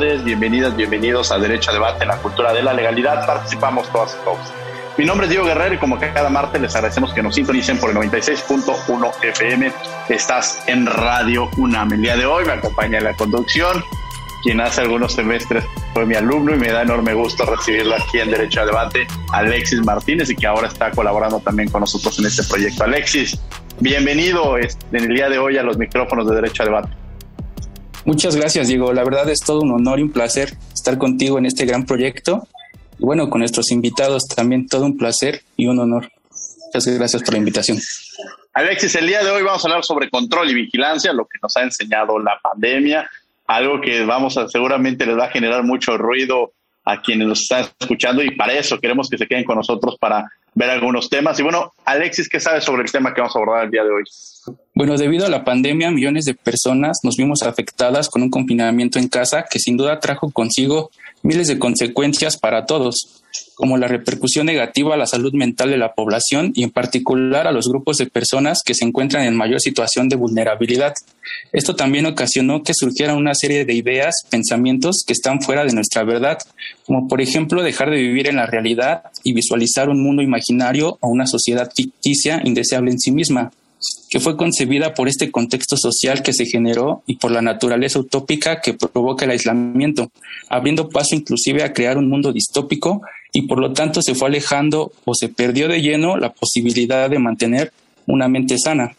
Bienvenidas, bienvenidos a Derecho a Debate la Cultura de la Legalidad. Participamos todas y todos. Mi nombre es Diego Guerrero y como cada martes les agradecemos que nos sintonicen por el 96.1 FM. Estás en Radio UNAM. El día de hoy me acompaña en la conducción quien hace algunos semestres fue mi alumno y me da enorme gusto recibirlo aquí en Derecho a Debate, Alexis Martínez, y que ahora está colaborando también con nosotros en este proyecto. Alexis, bienvenido en el día de hoy a los micrófonos de Derecho a Debate. Muchas gracias, Diego. La verdad es todo un honor y un placer estar contigo en este gran proyecto. Y bueno, con nuestros invitados también todo un placer y un honor. Muchas gracias por la invitación. Alexis, el día de hoy vamos a hablar sobre control y vigilancia, lo que nos ha enseñado la pandemia, algo que vamos a seguramente les va a generar mucho ruido a quienes nos están escuchando y para eso queremos que se queden con nosotros para ver algunos temas. Y bueno, Alexis, ¿qué sabes sobre el tema que vamos a abordar el día de hoy? Bueno, debido a la pandemia, millones de personas nos vimos afectadas con un confinamiento en casa que sin duda trajo consigo miles de consecuencias para todos, como la repercusión negativa a la salud mental de la población y en particular a los grupos de personas que se encuentran en mayor situación de vulnerabilidad. Esto también ocasionó que surgiera una serie de ideas, pensamientos que están fuera de nuestra verdad, como por ejemplo dejar de vivir en la realidad y visualizar un mundo imaginario o una sociedad ficticia indeseable en sí misma que fue concebida por este contexto social que se generó y por la naturaleza utópica que provoca el aislamiento, abriendo paso inclusive a crear un mundo distópico y por lo tanto se fue alejando o se perdió de lleno la posibilidad de mantener una mente sana.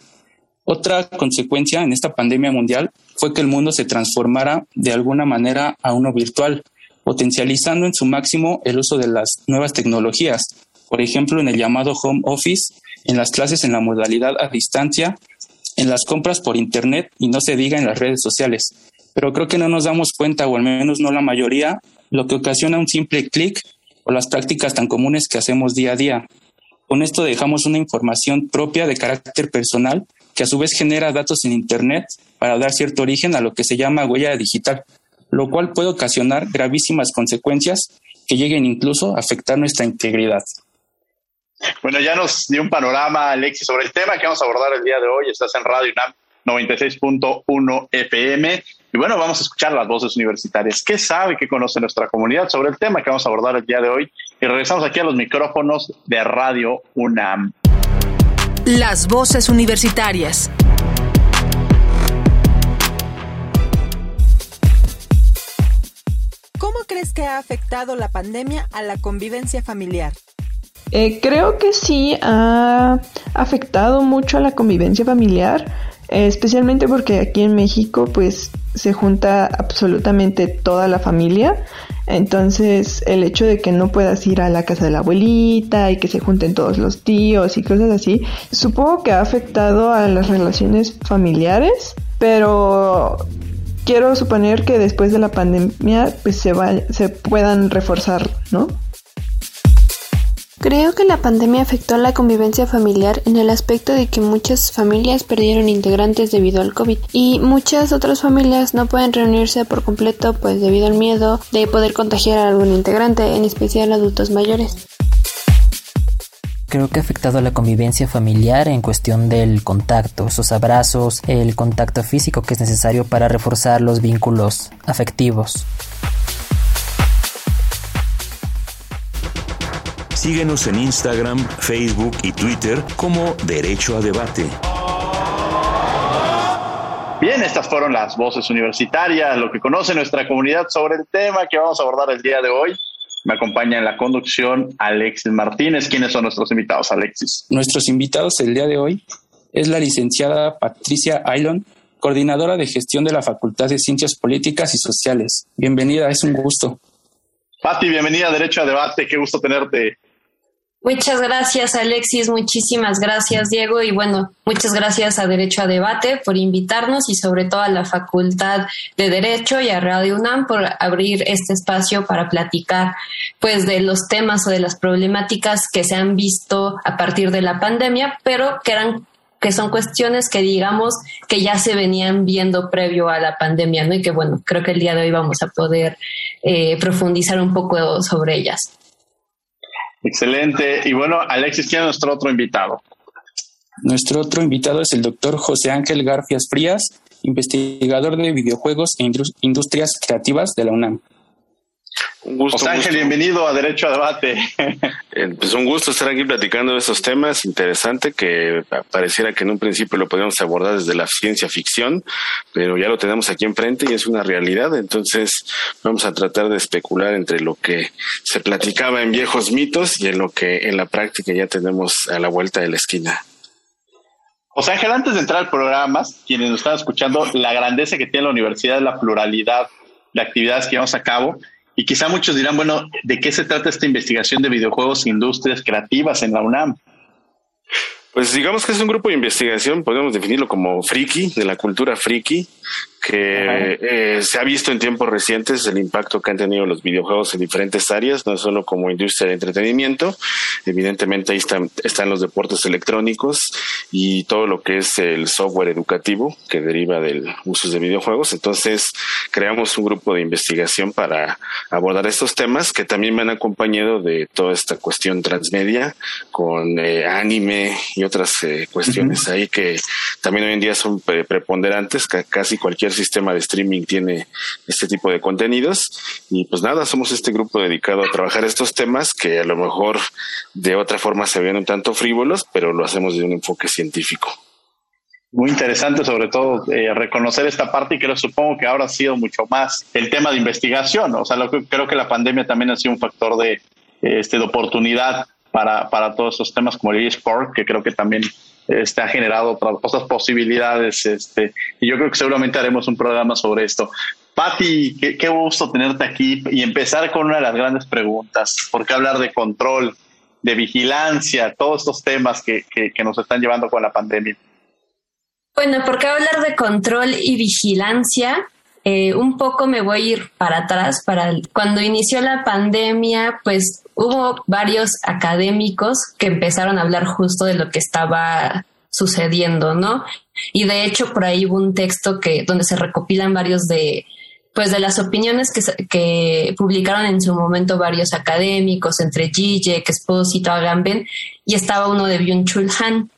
Otra consecuencia en esta pandemia mundial fue que el mundo se transformara de alguna manera a uno virtual, potencializando en su máximo el uso de las nuevas tecnologías, por ejemplo en el llamado home office en las clases en la modalidad a distancia, en las compras por Internet y no se diga en las redes sociales. Pero creo que no nos damos cuenta, o al menos no la mayoría, lo que ocasiona un simple clic o las prácticas tan comunes que hacemos día a día. Con esto dejamos una información propia de carácter personal que a su vez genera datos en Internet para dar cierto origen a lo que se llama huella digital, lo cual puede ocasionar gravísimas consecuencias que lleguen incluso a afectar nuestra integridad. Bueno, ya nos dio un panorama, Alexis, sobre el tema que vamos a abordar el día de hoy. Estás en Radio UNAM 96.1 FM. Y bueno, vamos a escuchar las voces universitarias. ¿Qué sabe, qué conoce nuestra comunidad sobre el tema que vamos a abordar el día de hoy? Y regresamos aquí a los micrófonos de Radio UNAM. Las voces universitarias. ¿Cómo crees que ha afectado la pandemia a la convivencia familiar? Eh, creo que sí ha afectado mucho a la convivencia familiar, eh, especialmente porque aquí en México pues se junta absolutamente toda la familia. Entonces el hecho de que no puedas ir a la casa de la abuelita y que se junten todos los tíos y cosas así, supongo que ha afectado a las relaciones familiares, pero quiero suponer que después de la pandemia pues se, se puedan reforzar, ¿no? Creo que la pandemia afectó a la convivencia familiar en el aspecto de que muchas familias perdieron integrantes debido al COVID y muchas otras familias no pueden reunirse por completo pues debido al miedo de poder contagiar a algún integrante, en especial adultos mayores. Creo que ha afectado a la convivencia familiar en cuestión del contacto, sus abrazos, el contacto físico que es necesario para reforzar los vínculos afectivos. Síguenos en Instagram, Facebook y Twitter como Derecho a Debate. Bien, estas fueron las voces universitarias, lo que conoce nuestra comunidad sobre el tema que vamos a abordar el día de hoy. Me acompaña en la conducción Alexis Martínez. ¿Quiénes son nuestros invitados, Alexis? Nuestros invitados el día de hoy es la licenciada Patricia Aylon, coordinadora de gestión de la Facultad de Ciencias Políticas y Sociales. Bienvenida, es un gusto. Pati, bienvenida a Derecho a Debate, qué gusto tenerte. Muchas gracias, Alexis. Muchísimas gracias, Diego. Y bueno, muchas gracias a Derecho a Debate por invitarnos y sobre todo a la Facultad de Derecho y a Radio UNAM por abrir este espacio para platicar pues de los temas o de las problemáticas que se han visto a partir de la pandemia, pero que eran que son cuestiones que digamos que ya se venían viendo previo a la pandemia, ¿no? Y que bueno, creo que el día de hoy vamos a poder eh, profundizar un poco sobre ellas. Excelente. Y bueno, Alexis, ¿quién es nuestro otro invitado? Nuestro otro invitado es el doctor José Ángel Garfias Frías, investigador de videojuegos e industrias creativas de la UNAM. Un gusto. José Ángel, bienvenido a Derecho a Debate. Eh, pues un gusto estar aquí platicando de estos temas. Interesante que pareciera que en un principio lo podíamos abordar desde la ciencia ficción, pero ya lo tenemos aquí enfrente y es una realidad. Entonces vamos a tratar de especular entre lo que se platicaba en viejos mitos y en lo que en la práctica ya tenemos a la vuelta de la esquina. José Ángel, antes de entrar al programa, quienes nos están escuchando, la grandeza que tiene la universidad, la pluralidad de actividades que llevamos a cabo y quizá muchos dirán, bueno, ¿de qué se trata esta investigación de videojuegos e industrias creativas en la UNAM? Pues digamos que es un grupo de investigación, podemos definirlo como friki, de la cultura friki, que eh, se ha visto en tiempos recientes el impacto que han tenido los videojuegos en diferentes áreas, no solo como industria de entretenimiento, evidentemente ahí están, están los deportes electrónicos y todo lo que es el software educativo que deriva del uso de videojuegos. Entonces, creamos un grupo de investigación para abordar estos temas que también me han acompañado de toda esta cuestión transmedia con eh, anime y otras eh, cuestiones ahí que también hoy en día son preponderantes, casi cualquier sistema de streaming tiene este tipo de contenidos. Y pues nada, somos este grupo dedicado a trabajar estos temas que a lo mejor de otra forma se ven un tanto frívolos, pero lo hacemos desde un enfoque científico. Muy interesante, sobre todo eh, reconocer esta parte y que supongo que ahora ha sido mucho más el tema de investigación. O sea, creo que la pandemia también ha sido un factor de, este, de oportunidad para, para todos estos temas como el eSport, que creo que también este, ha generado otras, posibilidades. Este, y yo creo que seguramente haremos un programa sobre esto. Patti, qué, gusto tenerte aquí y empezar con una de las grandes preguntas. ¿Por qué hablar de control, de vigilancia, todos estos temas que, que, nos están llevando con la pandemia? Bueno, ¿por qué hablar de control y vigilancia? Eh, un poco me voy a ir para atrás, para cuando inició la pandemia, pues hubo varios académicos que empezaron a hablar justo de lo que estaba sucediendo, ¿no? Y de hecho por ahí hubo un texto que donde se recopilan varios de pues de las opiniones que, que publicaron en su momento varios académicos, entre Zizek, Espósito, Agamben, y estaba uno de Byung-Chul Han.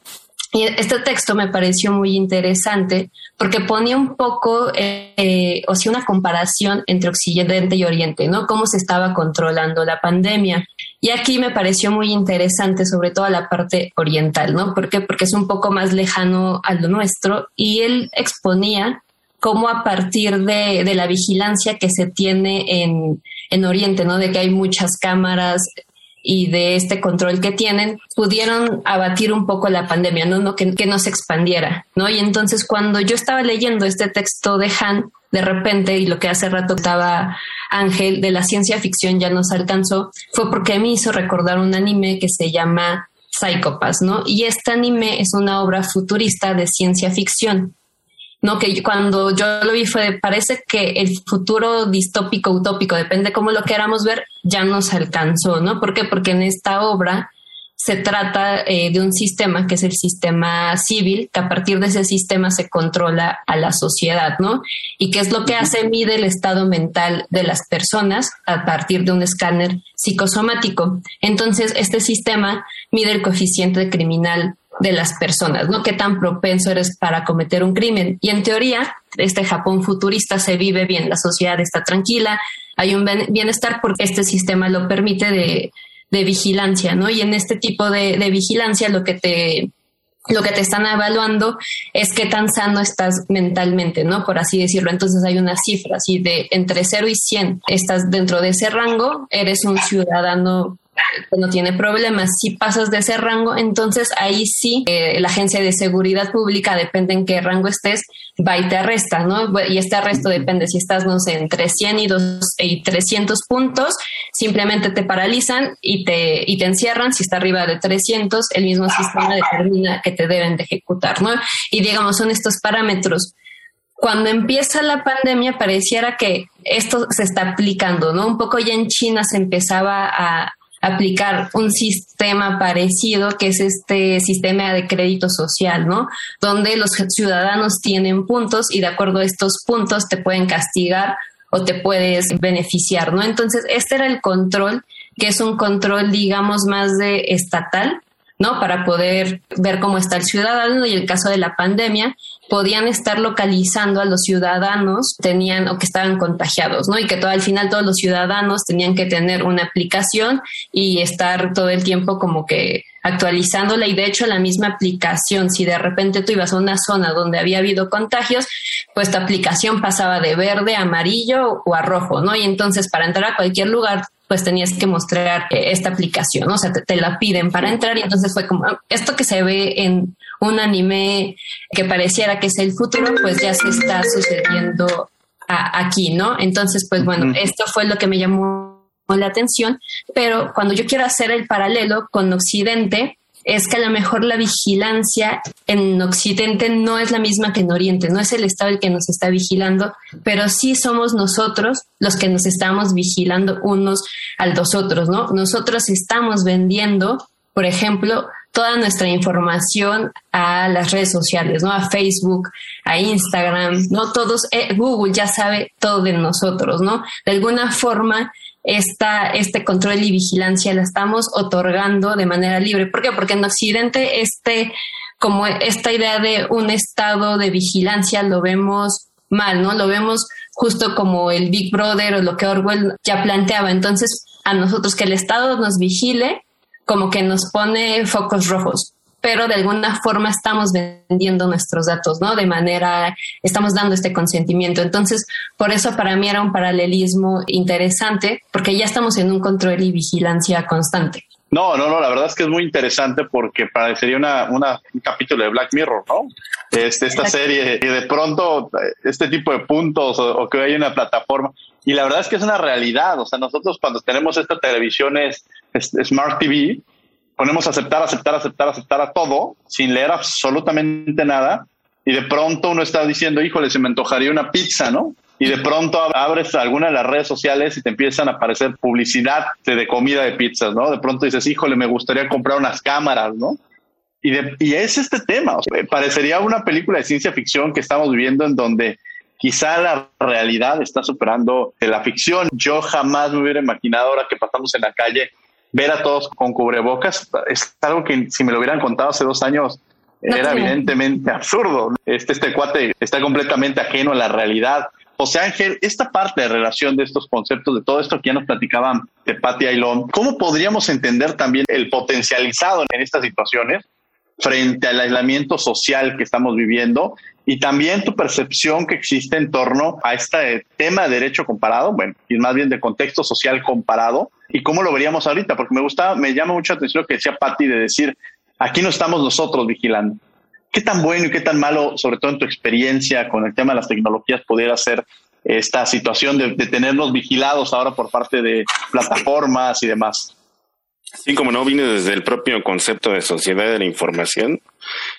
Y este texto me pareció muy interesante porque ponía un poco, eh, o sea, una comparación entre Occidente y Oriente, ¿no? Cómo se estaba controlando la pandemia. Y aquí me pareció muy interesante, sobre todo la parte oriental, ¿no? ¿Por qué? Porque es un poco más lejano a lo nuestro y él exponía cómo a partir de, de la vigilancia que se tiene en, en Oriente, ¿no? De que hay muchas cámaras y de este control que tienen, pudieron abatir un poco la pandemia, ¿no? que no se expandiera, ¿no? Y entonces cuando yo estaba leyendo este texto de Han, de repente, y lo que hace rato estaba Ángel, de la ciencia ficción ya nos alcanzó, fue porque me hizo recordar un anime que se llama Psychopaths, ¿no? Y este anime es una obra futurista de ciencia ficción ¿no? Que cuando yo lo vi fue, parece que el futuro distópico, utópico, depende cómo lo queramos ver, ya nos alcanzó, ¿no? ¿Por qué? Porque en esta obra se trata eh, de un sistema que es el sistema civil, que a partir de ese sistema se controla a la sociedad, ¿no? Y qué es lo que hace, mide el estado mental de las personas a partir de un escáner psicosomático. Entonces, este sistema mide el coeficiente criminal de las personas, ¿no? Qué tan propenso eres para cometer un crimen. Y en teoría, este Japón futurista se vive bien, la sociedad está tranquila, hay un bienestar porque este sistema lo permite de, de vigilancia, ¿no? Y en este tipo de, de, vigilancia lo que te lo que te están evaluando es qué tan sano estás mentalmente, ¿no? Por así decirlo. Entonces hay una cifra así de entre 0 y 100. Estás dentro de ese rango, eres un ciudadano no tiene problemas. Si pasas de ese rango, entonces ahí sí eh, la agencia de seguridad pública, depende en qué rango estés, va y te arresta, ¿no? Y este arresto depende si estás, no sé, entre 100 y, 2, y 300 puntos, simplemente te paralizan y te, y te encierran. Si está arriba de 300, el mismo sistema determina que te deben de ejecutar, ¿no? Y digamos, son estos parámetros cuando empieza la pandemia pareciera que esto se está aplicando, ¿no? Un poco ya en China se empezaba a, aplicar un sistema parecido que es este sistema de crédito social, ¿no? Donde los ciudadanos tienen puntos y de acuerdo a estos puntos te pueden castigar o te puedes beneficiar, ¿no? Entonces, este era el control, que es un control, digamos, más de estatal, ¿no? Para poder ver cómo está el ciudadano y en el caso de la pandemia, podían estar localizando a los ciudadanos tenían o que estaban contagiados, ¿no? Y que todo al final todos los ciudadanos tenían que tener una aplicación y estar todo el tiempo como que actualizándola y de hecho la misma aplicación, si de repente tú ibas a una zona donde había habido contagios, pues tu aplicación pasaba de verde a amarillo o a rojo, ¿no? Y entonces para entrar a cualquier lugar pues tenías que mostrar eh, esta aplicación, ¿no? o sea, te, la piden para entrar y entonces fue como esto que se ve en un anime que pareciera que es el futuro, pues ya se está sucediendo aquí, ¿no? Entonces, pues bueno, esto fue lo que me llamó la atención, pero cuando yo quiero hacer el paralelo con Occidente, es que a lo mejor la vigilancia en Occidente no es la misma que en Oriente, no es el Estado el que nos está vigilando, pero sí somos nosotros los que nos estamos vigilando unos a los otros, ¿no? Nosotros estamos vendiendo, por ejemplo, toda nuestra información a las redes sociales, ¿no? A Facebook, a Instagram, ¿no? Todos, eh, Google ya sabe todo de nosotros, ¿no? De alguna forma, esta, este control y vigilancia la estamos otorgando de manera libre. ¿Por qué? Porque en Occidente este, como esta idea de un estado de vigilancia lo vemos mal, ¿no? Lo vemos justo como el Big Brother o lo que Orwell ya planteaba. Entonces, a nosotros que el Estado nos vigile, como que nos pone focos rojos pero de alguna forma estamos vendiendo nuestros datos, ¿no? De manera, estamos dando este consentimiento. Entonces, por eso para mí era un paralelismo interesante, porque ya estamos en un control y vigilancia constante. No, no, no, la verdad es que es muy interesante porque parecería una, una, un capítulo de Black Mirror, ¿no? Este, esta serie, y de pronto este tipo de puntos o, que hay una plataforma. Y la verdad es que es una realidad. O sea, nosotros cuando tenemos esta televisión es Smart TV, ponemos a aceptar, aceptar, aceptar, aceptar a todo, sin leer absolutamente nada, y de pronto uno está diciendo, híjole, se me antojaría una pizza, ¿no? Y de pronto abres alguna de las redes sociales y te empiezan a aparecer publicidad de, comida de pizzas, ¿no? De pronto dices, híjole, me gustaría comprar unas cámaras, ¿no? Y, y es este tema, parecería una película de ciencia ficción que estamos viviendo en donde quizá la realidad está superando la ficción. Yo jamás me hubiera imaginado ahora que pasamos en la calle ver a todos con cubrebocas es algo que si me lo hubieran contado hace dos años era evidentemente absurdo. Este, este cuate está completamente ajeno a la realidad. José Ángel, esta parte de relación de estos conceptos, de todo esto que ya nos platicaban de Patti Ailón, ¿cómo podríamos entender también el potencializado en estas situaciones frente al aislamiento social que estamos viviendo y también tu percepción que existe en torno a este tema de derecho comparado, bueno, y más bien de contexto social comparado, y cómo lo veríamos ahorita, porque me gusta, me llama mucho la atención lo que decía Patti de decir, aquí no estamos nosotros vigilando. ¿Qué tan bueno y qué tan malo, sobre todo en tu experiencia con el tema de las tecnologías, pudiera ser esta situación de, de tenernos vigilados ahora por parte de plataformas y demás? Sí, como no, viene desde el propio concepto de sociedad de la información,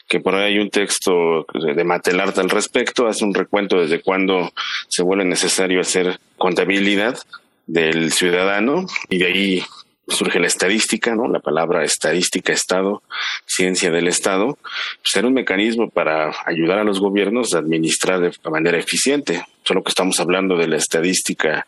que por ahí hay un texto de Matelart al respecto, hace un recuento desde cuándo se vuelve necesario hacer contabilidad del ciudadano y de ahí surge la estadística, ¿no? La palabra estadística, Estado, ciencia del Estado, ser pues un mecanismo para ayudar a los gobiernos a administrar de manera eficiente. Solo que estamos hablando de la estadística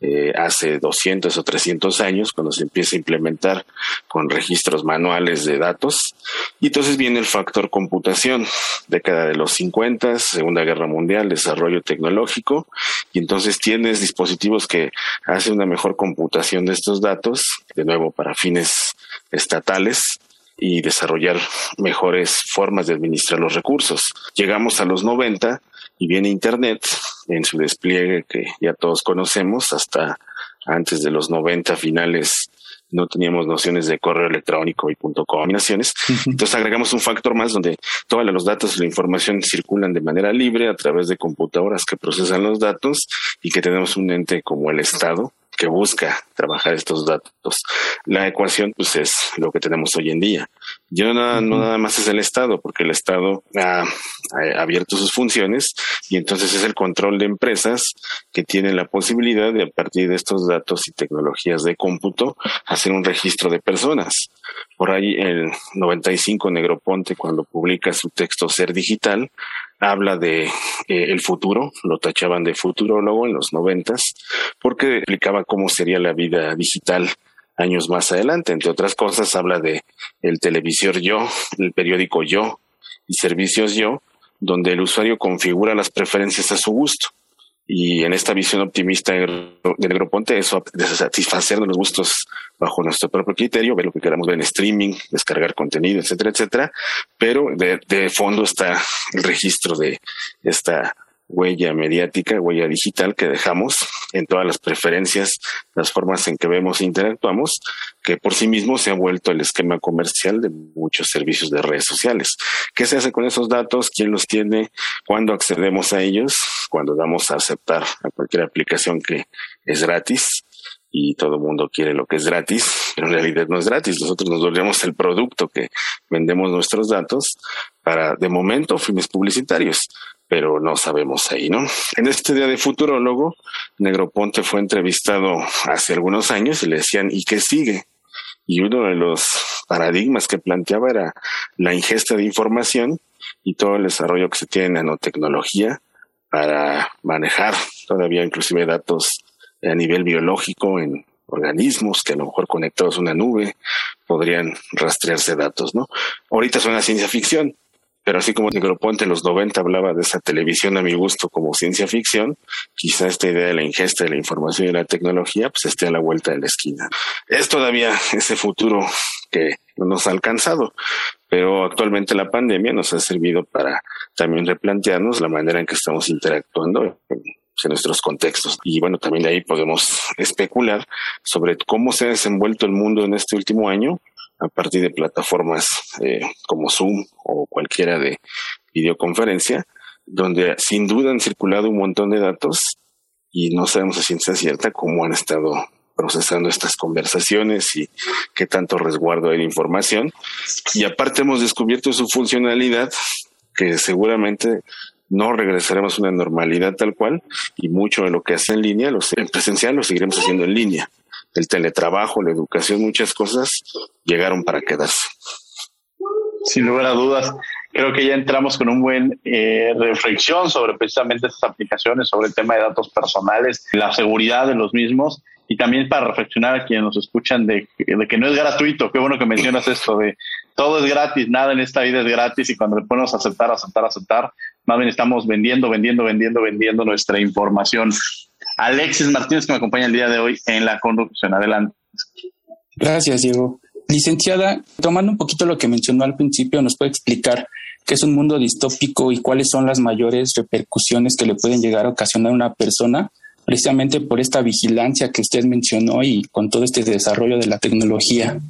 eh, hace 200 o 300 años, cuando se empieza a implementar con registros manuales de datos. Y entonces viene el factor computación, década de los 50, Segunda Guerra Mundial, desarrollo tecnológico, y entonces tienes dispositivos que hacen una mejor computación de estos datos, de nuevo para fines estatales, y desarrollar mejores formas de administrar los recursos. Llegamos a los 90 y viene Internet en su despliegue que ya todos conocemos hasta antes de los 90 finales no teníamos nociones de correo electrónico y punto combinaciones. Entonces agregamos un factor más donde todos los datos y la información circulan de manera libre a través de computadoras que procesan los datos y que tenemos un ente como el Estado que busca trabajar estos datos. La ecuación, pues, es lo que tenemos hoy en día. Yo no, nada más es el Estado, porque el Estado ha, abierto sus funciones y entonces es el control de empresas que tienen la posibilidad de, a partir de estos datos y tecnologías de cómputo, hacer un registro de personas. Por ahí el 95 Negroponte, cuando publica su texto Ser Digital, habla de eh, el futuro, lo tachaban de futurólogo en los noventas, porque explicaba cómo sería la vida digital años más adelante. Entre otras cosas, habla de el televisor yo, el periódico yo y servicios yo, donde el usuario configura las preferencias a su gusto. Y en esta visión optimista de Negroponte, eso de satisfacer los gustos bajo nuestro propio criterio, ver lo que queramos ver en streaming, descargar contenido, etcétera, etcétera. Pero de, de fondo está el registro de esta huella mediática, huella digital que dejamos en todas las preferencias, las formas en que vemos e interactuamos, que por sí mismo se ha vuelto el esquema comercial de muchos servicios de redes sociales. ¿Qué se hace con esos datos? ¿Quién los tiene? ¿Cuándo accedemos a ellos? Cuando damos a aceptar a cualquier aplicación que es gratis y todo el mundo quiere lo que es gratis, pero en realidad no es gratis. Nosotros nos volvemos el producto que vendemos nuestros datos para, de momento, fines publicitarios, pero no sabemos ahí, ¿no? En este día de futurólogo, Negroponte fue entrevistado hace algunos años y le decían, ¿y qué sigue? Y uno de los paradigmas que planteaba era la ingesta de información y todo el desarrollo que se tiene en nanotecnología para manejar todavía inclusive datos a nivel biológico en organismos que a lo mejor conectados a una nube podrían rastrearse datos, ¿no? Ahorita suena ciencia ficción, pero así como Negroponte en los 90 hablaba de esa televisión a mi gusto como ciencia ficción, quizá esta idea de la ingesta de la información y la tecnología pues esté a la vuelta de la esquina. Es todavía ese futuro que no nos ha alcanzado, pero actualmente la pandemia nos ha servido para también replantearnos la manera en que estamos interactuando en nuestros contextos. Y bueno, también de ahí podemos especular sobre cómo se ha desenvuelto el mundo en este último año a partir de plataformas eh, como Zoom o cualquiera de videoconferencia, donde sin duda han circulado un montón de datos y no sabemos a ciencia cierta cómo han estado procesando estas conversaciones y qué tanto resguardo hay de información. Y aparte hemos descubierto su funcionalidad, que seguramente no regresaremos a una normalidad tal cual y mucho de lo que hace en línea, en presencial, lo seguiremos haciendo en línea. El teletrabajo, la educación, muchas cosas llegaron para quedarse. Sin lugar a dudas, creo que ya entramos con un buen eh, reflexión sobre precisamente estas aplicaciones, sobre el tema de datos personales, la seguridad de los mismos y también para reflexionar a quienes nos escuchan de, que no es gratuito. Qué bueno que mencionas esto de todo es gratis, nada en esta vida es gratis y cuando le ponemos aceptar, aceptar, aceptar, más bien estamos vendiendo, vendiendo, vendiendo, vendiendo nuestra información. Alexis Martínez, que me acompaña el día de hoy en la conducción. Adelante. Gracias, Diego. Licenciada, tomando un poquito lo que mencionó al principio, ¿nos puede explicar qué es un mundo distópico y cuáles son las mayores repercusiones que le pueden llegar a ocasionar a una persona precisamente por esta vigilancia que usted mencionó y con todo este desarrollo de la tecnología?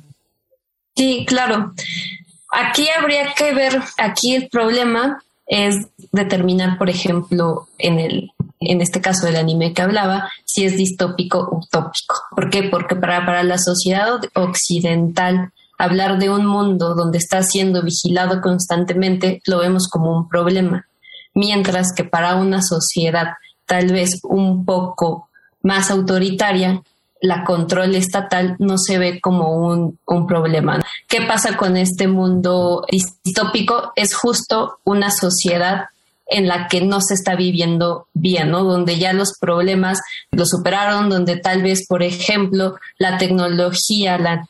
Sí, claro. Aquí habría que ver, aquí el problema es determinar, por ejemplo, en el en este caso del anime que hablaba, si es distópico utópico. ¿Por qué? Porque para, para la sociedad occidental hablar de un mundo donde está siendo vigilado constantemente lo vemos como un problema, mientras que para una sociedad tal vez un poco más autoritaria, la control estatal no se ve como un, un, problema. ¿Qué pasa con este mundo distópico? Es justo una sociedad en la que no se está viviendo bien, ¿no? Donde ya los problemas lo superaron, donde tal vez, por ejemplo, la tecnología, la,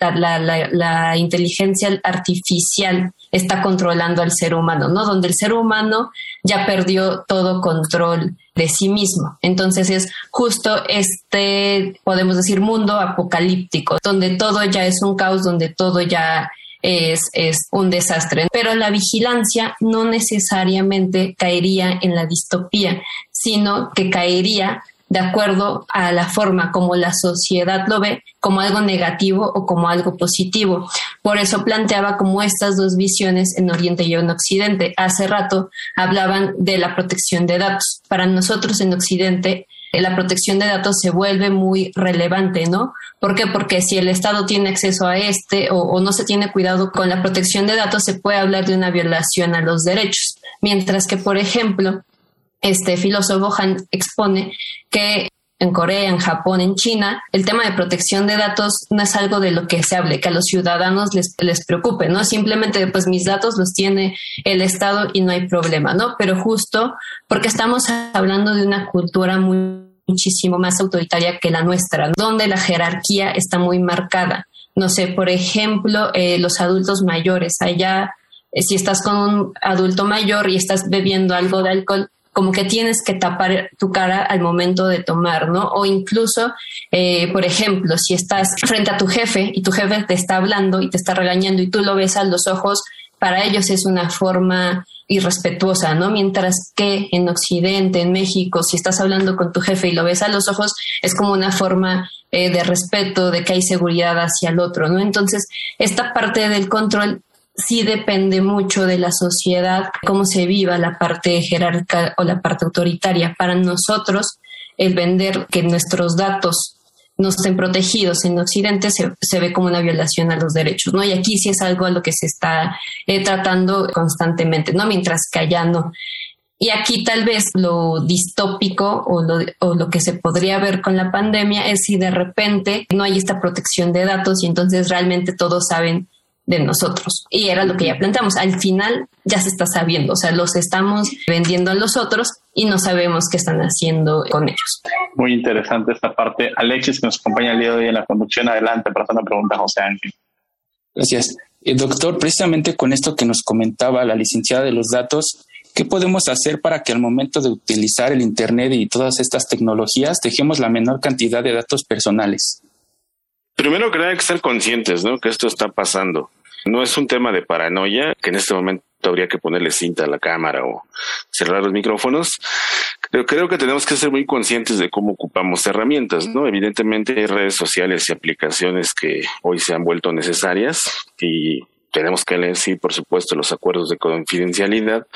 la inteligencia artificial está controlando al ser humano, ¿no? Donde el ser humano ya perdió todo control de sí mismo. Entonces es justo este, podemos decir, mundo apocalíptico, donde todo ya es un caos, donde todo ya es, es un desastre. Pero la vigilancia no necesariamente caería en la distopía, sino que caería de acuerdo a la forma como la sociedad lo ve, como algo negativo o como algo positivo. Por eso planteaba como estas dos visiones en Oriente y en Occidente. Hace rato hablaban de la protección de datos. Para nosotros en Occidente, la protección de datos se vuelve muy relevante, ¿no? ¿Por qué? Porque si el Estado tiene acceso a este o, o, no se tiene cuidado con la protección de datos, se puede hablar de una violación a los derechos. Mientras que, por ejemplo, este filósofo Han expone que en Corea, en Japón, en China, el tema de protección de datos no es algo de lo que se hable, que a los ciudadanos les, les preocupe, ¿no? Simplemente, pues mis datos los tiene el Estado y no hay problema, ¿no? Pero justo porque estamos hablando de una cultura muchísimo más autoritaria que la nuestra, donde la jerarquía está muy marcada. No sé, por ejemplo, eh, los adultos mayores. Allá, eh, si estás con un adulto mayor y estás bebiendo algo de alcohol, como que tienes que tapar tu cara al momento de tomar, ¿no? O incluso, eh, por ejemplo, si estás frente a tu jefe y tu jefe te está hablando y te está regañando y tú lo ves a los ojos, para ellos es una forma irrespetuosa, ¿no? Mientras que en Occidente, en México, si estás hablando con tu jefe y lo ves a los ojos, es como una forma eh, de respeto, de que hay seguridad hacia el otro, ¿no? Entonces, esta parte del control sí depende mucho de la sociedad, cómo se viva la parte jerárquica o la parte autoritaria. Para nosotros, el vender que nuestros datos no estén protegidos en Occidente se, se, ve como una violación a los derechos, ¿no? Y aquí sí es algo a lo que se está eh, tratando constantemente, ¿no? Mientras que allá no. Y aquí tal vez lo distópico o lo, o lo, que se podría ver con la pandemia es si de repente no hay esta protección de datos y entonces realmente todos saben de nosotros. Y era lo que ya planteamos. Al final ya se está sabiendo, o sea, los estamos vendiendo a los otros y no sabemos qué están haciendo con ellos. Muy interesante esta parte. Alexis, que nos acompaña el día de hoy en la conducción, adelante para hacer una pregunta José Ángel. Gracias. El doctor, precisamente con esto que nos comentaba la licenciada de los datos, ¿Qué podemos hacer para que al momento de utilizar el Internet y todas estas tecnologías dejemos la menor cantidad de datos personales? Primero que hay que ser conscientes, ¿no? Que esto está pasando. No es un tema de paranoia, que en este momento habría que ponerle cinta a la cámara o cerrar los micrófonos. Pero creo que tenemos que ser muy conscientes de cómo ocupamos herramientas, ¿no? Evidentemente hay redes sociales y aplicaciones que hoy se han vuelto necesarias y tenemos que leer, sí, por supuesto, los acuerdos de confidencialidad,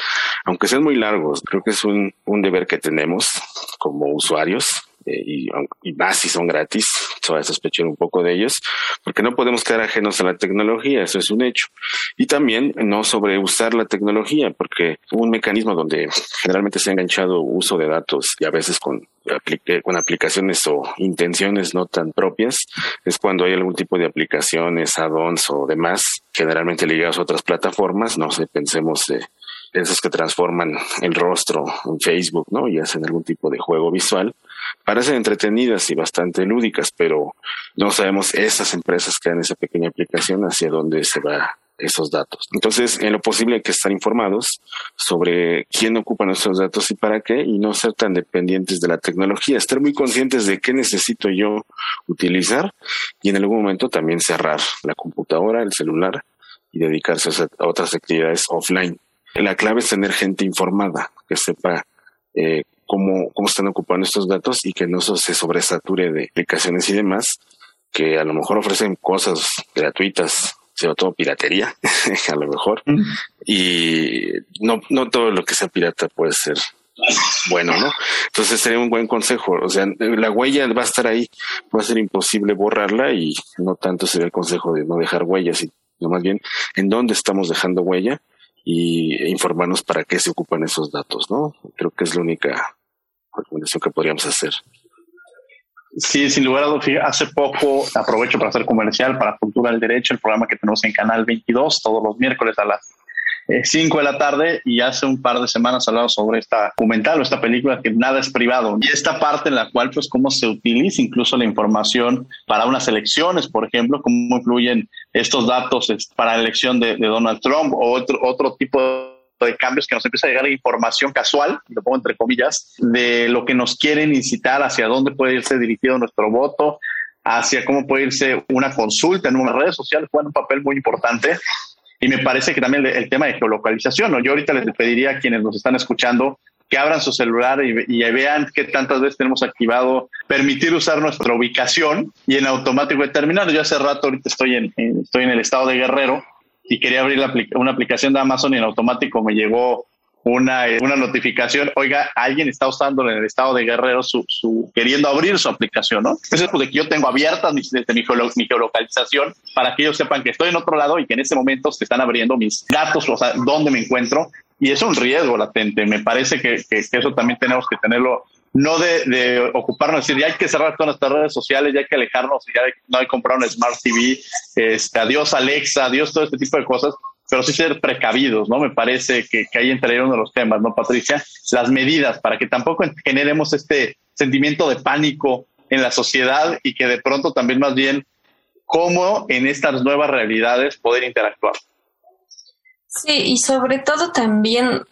aunque sean muy largos. Creo que es un, un deber que tenemos como usuarios eh, y, y, más si son gratis, se va a sospechar un poco de ellos, porque no podemos quedar ajenos a la tecnología, eso es un hecho. Y también no sobreusar la tecnología, porque un mecanismo donde generalmente se ha enganchado uso de datos y a veces con con aplicaciones o intenciones no tan propias es cuando hay algún tipo de aplicaciones, add-ons o demás, generalmente ligados a otras plataformas, no sé, pensemos eh, esos que transforman el rostro en Facebook, ¿no? Y hacen algún tipo de juego visual. Parecen entretenidas y bastante lúdicas, pero no sabemos esas empresas que dan esa pequeña aplicación hacia dónde se va esos datos. Entonces, en lo posible hay que estar informados sobre quién ocupa nuestros datos y para qué, y no ser tan dependientes de la tecnología, estar muy conscientes de qué necesito yo utilizar y en algún momento también cerrar la computadora, el celular y dedicarse a otras actividades offline. La clave es tener gente informada, que sepa eh, cómo, cómo están ocupando estos datos y que no se sobresature de aplicaciones y demás que a lo mejor ofrecen cosas gratuitas sobre todo piratería, a lo mejor. Y no, no todo lo que sea pirata puede ser bueno, ¿no? Entonces sería un buen consejo. O sea, la huella va a estar ahí, va a ser imposible borrarla y no tanto sería el consejo de no dejar huellas, sino más bien en dónde estamos dejando huella y informarnos para qué se ocupan esos datos, ¿no? Creo que es la única recomendación que podríamos hacer. Sí, sin lugar a dudas, hace poco aprovecho para hacer comercial para Cultura del Derecho, el programa que tenemos en Canal 22 todos los miércoles a las 5 eh, de la tarde y hace un par de semanas hablaba sobre esta documental o esta película que nada es privado y esta parte en la cual pues cómo se utiliza incluso la información para unas elecciones, por ejemplo, cómo influyen estos datos para la elección de, de Donald Trump o otro, otro tipo de de cambios que nos empieza a llegar información casual, lo pongo entre comillas, de lo que nos quieren incitar, hacia dónde puede irse dirigido nuestro voto, hacia cómo puede irse una consulta en unas redes sociales, juegan un papel muy importante. Y me parece que también el, tema de geolocalización, ¿no? yo ahorita les pediría a quienes nos están escuchando que abran su celular y, y, vean qué tantas veces tenemos activado permitir usar nuestra ubicación y en automático determinado. Yo hace rato ahorita estoy en, estoy en el estado de Guerrero y quería abrir una aplicación de Amazon y en automático me llegó una, una notificación, oiga, alguien está usando en el estado de Guerrero su, su queriendo abrir su aplicación, ¿no? Eso es porque yo tengo abiertas mi, mi, mi, geolocalización para que ellos sepan que estoy en otro lado y que en ese momento se están abriendo mis datos, o sea, dónde me encuentro. Y es un riesgo latente. Me parece que, que, que eso también tenemos que tenerlo no de, de, ocuparnos, decir, ya hay que cerrar todas nuestras redes sociales, ya hay que alejarnos, ya no hay que comprar un Smart TV, este, adiós Alexa, adiós todo este tipo de cosas, pero sí ser precavidos, ¿no? Me parece que, que ahí entraría uno de los temas, ¿no, Patricia? Las medidas para que tampoco generemos este sentimiento de pánico en la sociedad y que de pronto también más bien cómo en estas nuevas realidades poder interactuar. Sí, y sobre todo también